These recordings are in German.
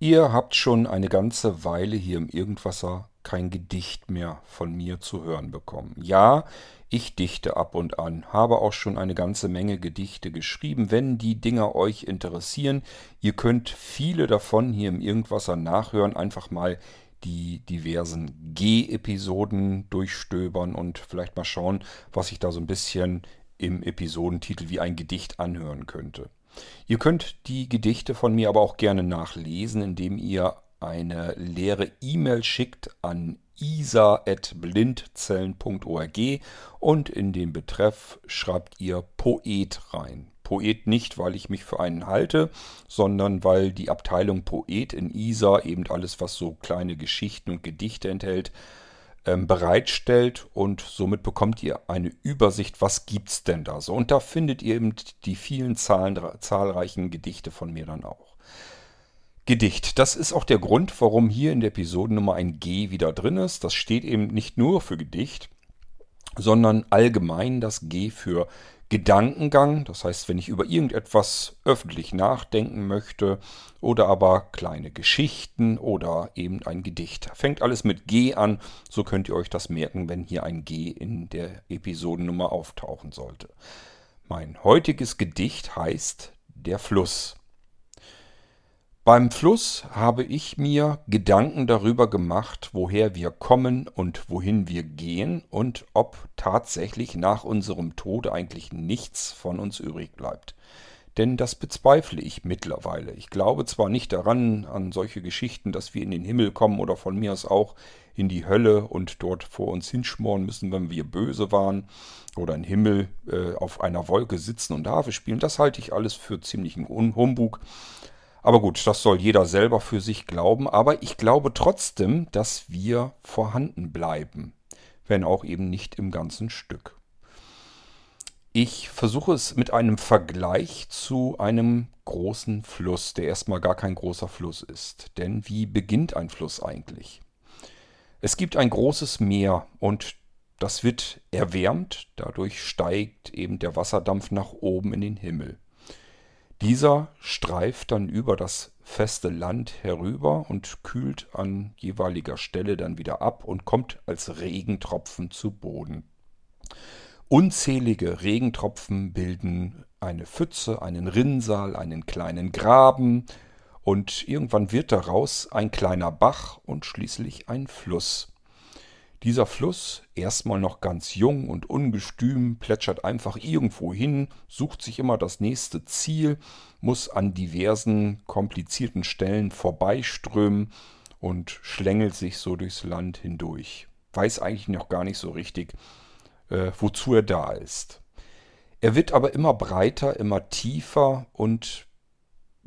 Ihr habt schon eine ganze Weile hier im Irgendwasser kein Gedicht mehr von mir zu hören bekommen. Ja, ich dichte ab und an, habe auch schon eine ganze Menge Gedichte geschrieben. Wenn die Dinger euch interessieren, ihr könnt viele davon hier im Irgendwasser nachhören. Einfach mal die diversen G-Episoden durchstöbern und vielleicht mal schauen, was ich da so ein bisschen im Episodentitel wie ein Gedicht anhören könnte. Ihr könnt die Gedichte von mir aber auch gerne nachlesen, indem ihr eine leere E-Mail schickt an isa.blindzellen.org und in den Betreff schreibt ihr Poet rein. Poet nicht, weil ich mich für einen halte, sondern weil die Abteilung Poet in ISA eben alles, was so kleine Geschichten und Gedichte enthält, bereitstellt und somit bekommt ihr eine Übersicht, was gibt's denn da so. Und da findet ihr eben die vielen Zahlen, zahlreichen Gedichte von mir dann auch. Gedicht. Das ist auch der Grund, warum hier in der Episodennummer ein G wieder drin ist. Das steht eben nicht nur für Gedicht, sondern allgemein das G für Gedankengang, das heißt, wenn ich über irgendetwas öffentlich nachdenken möchte oder aber kleine Geschichten oder eben ein Gedicht. Fängt alles mit G an, so könnt ihr euch das merken, wenn hier ein G in der Episodennummer auftauchen sollte. Mein heutiges Gedicht heißt Der Fluss. Beim Fluss habe ich mir Gedanken darüber gemacht, woher wir kommen und wohin wir gehen und ob tatsächlich nach unserem Tode eigentlich nichts von uns übrig bleibt. Denn das bezweifle ich mittlerweile. Ich glaube zwar nicht daran, an solche Geschichten, dass wir in den Himmel kommen oder von mir aus auch in die Hölle und dort vor uns hinschmoren müssen, wenn wir böse waren, oder im Himmel äh, auf einer Wolke sitzen und Harfe spielen. Das halte ich alles für ziemlichen Humbug. Aber gut, das soll jeder selber für sich glauben. Aber ich glaube trotzdem, dass wir vorhanden bleiben, wenn auch eben nicht im ganzen Stück. Ich versuche es mit einem Vergleich zu einem großen Fluss, der erstmal gar kein großer Fluss ist. Denn wie beginnt ein Fluss eigentlich? Es gibt ein großes Meer und das wird erwärmt, dadurch steigt eben der Wasserdampf nach oben in den Himmel. Dieser streift dann über das feste Land herüber und kühlt an jeweiliger Stelle dann wieder ab und kommt als Regentropfen zu Boden. Unzählige Regentropfen bilden eine Pfütze, einen Rinnsal, einen kleinen Graben, und irgendwann wird daraus ein kleiner Bach und schließlich ein Fluss. Dieser Fluss, erstmal noch ganz jung und ungestüm, plätschert einfach irgendwo hin, sucht sich immer das nächste Ziel, muss an diversen komplizierten Stellen vorbeiströmen und schlängelt sich so durchs Land hindurch. Weiß eigentlich noch gar nicht so richtig, äh, wozu er da ist. Er wird aber immer breiter, immer tiefer und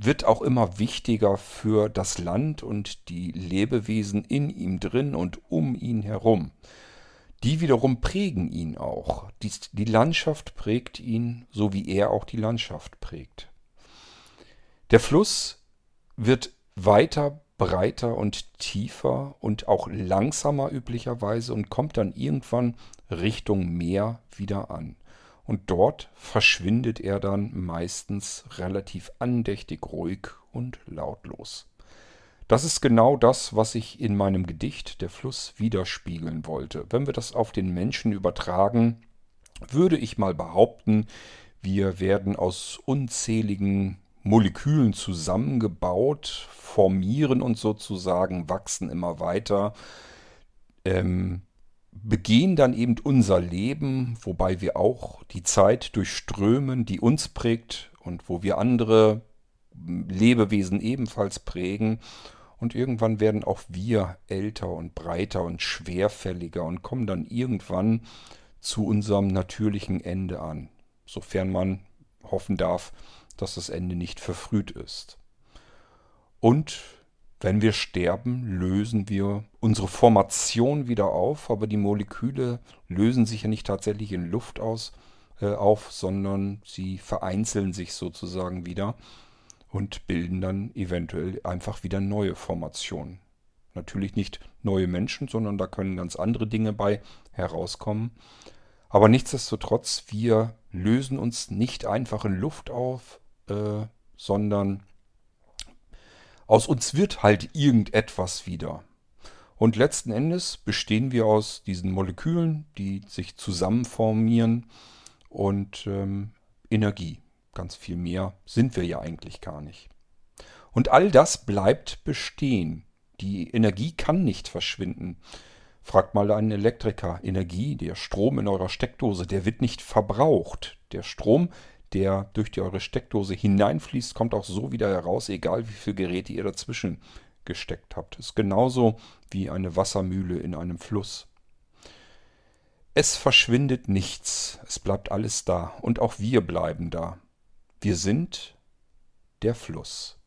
wird auch immer wichtiger für das Land und die Lebewesen in ihm drin und um ihn herum. Die wiederum prägen ihn auch. Die, die Landschaft prägt ihn, so wie er auch die Landschaft prägt. Der Fluss wird weiter, breiter und tiefer und auch langsamer üblicherweise und kommt dann irgendwann Richtung Meer wieder an und dort verschwindet er dann meistens relativ andächtig ruhig und lautlos. Das ist genau das, was ich in meinem Gedicht Der Fluss widerspiegeln wollte. Wenn wir das auf den Menschen übertragen, würde ich mal behaupten, wir werden aus unzähligen Molekülen zusammengebaut, formieren uns sozusagen, wachsen immer weiter, ähm, begehen dann eben unser Leben, wobei wir auch die Zeit durchströmen, die uns prägt und wo wir andere Lebewesen ebenfalls prägen. Und irgendwann werden auch wir älter und breiter und schwerfälliger und kommen dann irgendwann zu unserem natürlichen Ende an, sofern man hoffen darf, dass das Ende nicht verfrüht ist. Und wenn wir sterben, lösen wir unsere Formation wieder auf, aber die Moleküle lösen sich ja nicht tatsächlich in Luft aus, äh, auf, sondern sie vereinzeln sich sozusagen wieder und bilden dann eventuell einfach wieder neue Formationen. Natürlich nicht neue Menschen, sondern da können ganz andere Dinge bei herauskommen. Aber nichtsdestotrotz, wir lösen uns nicht einfach in Luft auf, äh, sondern Aus uns wird halt irgendetwas wieder. Und letzten Endes bestehen wir aus diesen Molekülen, die sich zusammenformieren und ähm, Energie. Ganz viel mehr sind wir ja eigentlich gar nicht. Und all das bleibt bestehen. Die Energie kann nicht verschwinden. Fragt mal einen Elektriker. Energie, der Strom in eurer Steckdose, der wird nicht verbraucht. Der Strom, der durch die eure Steckdose hineinfließt, kommt auch so wieder heraus, egal wie viele Geräte ihr dazwischen gesteckt habt. Ist genauso wie eine Wassermühle in einem Fluss. Es verschwindet nichts, es bleibt alles da und auch wir bleiben da. Wir sind der Fluss.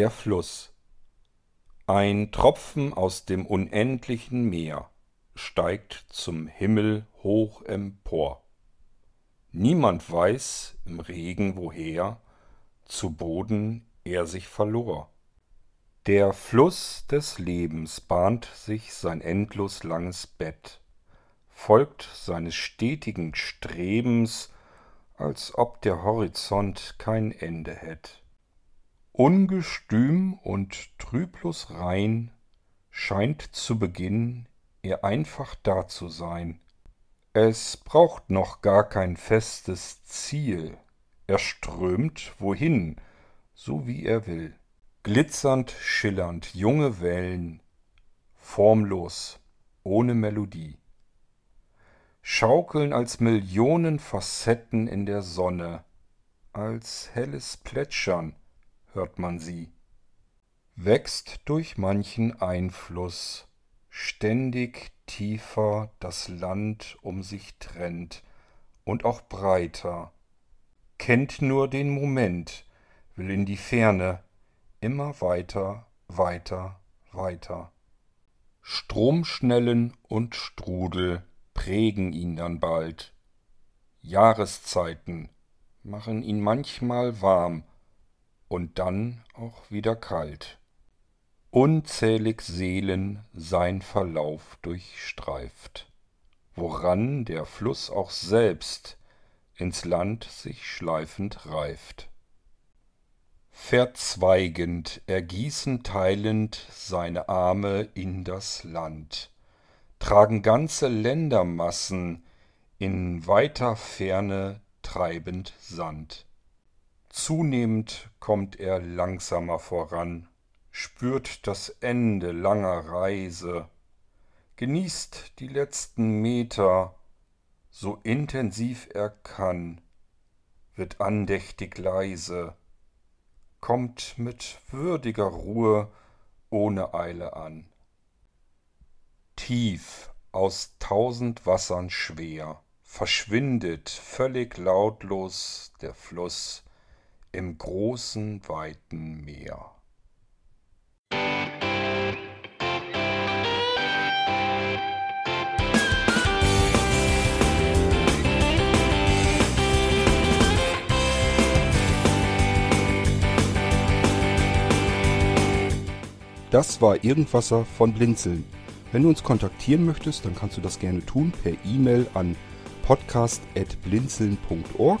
Der Fluss. Ein Tropfen aus dem unendlichen Meer steigt zum Himmel hoch empor. Niemand weiß im Regen woher, zu Boden er sich verlor. Der Fluss des Lebens bahnt sich sein endlos langes Bett, folgt seines stetigen Strebens, als ob der Horizont kein Ende hätt. Ungestüm und trüblos rein scheint zu Beginn er einfach da zu sein. Es braucht noch gar kein festes Ziel, er strömt wohin, so wie er will. Glitzernd, schillernd, junge Wellen, formlos, ohne Melodie. Schaukeln als Millionen Facetten in der Sonne, als helles Plätschern, hört man sie. Wächst durch manchen Einfluss, ständig tiefer das Land um sich trennt und auch breiter, kennt nur den Moment, will in die Ferne, immer weiter, weiter, weiter. Stromschnellen und Strudel prägen ihn dann bald. Jahreszeiten machen ihn manchmal warm und dann auch wieder kalt. Unzählig Seelen sein Verlauf durchstreift, woran der Fluss auch selbst ins Land sich schleifend reift. Verzweigend, ergießen teilend seine Arme in das Land, tragen ganze Ländermassen in weiter Ferne treibend Sand. Zunehmend kommt er langsamer voran, spürt das Ende langer Reise, genießt die letzten Meter, so intensiv er kann, wird andächtig leise, kommt mit würdiger Ruhe ohne Eile an. Tief aus tausend Wassern schwer verschwindet völlig lautlos der Fluss im großen, weiten Meer. Das war Irgendwasser von Blinzeln. Wenn du uns kontaktieren möchtest, dann kannst du das gerne tun per E-Mail an podcast.blinzeln.org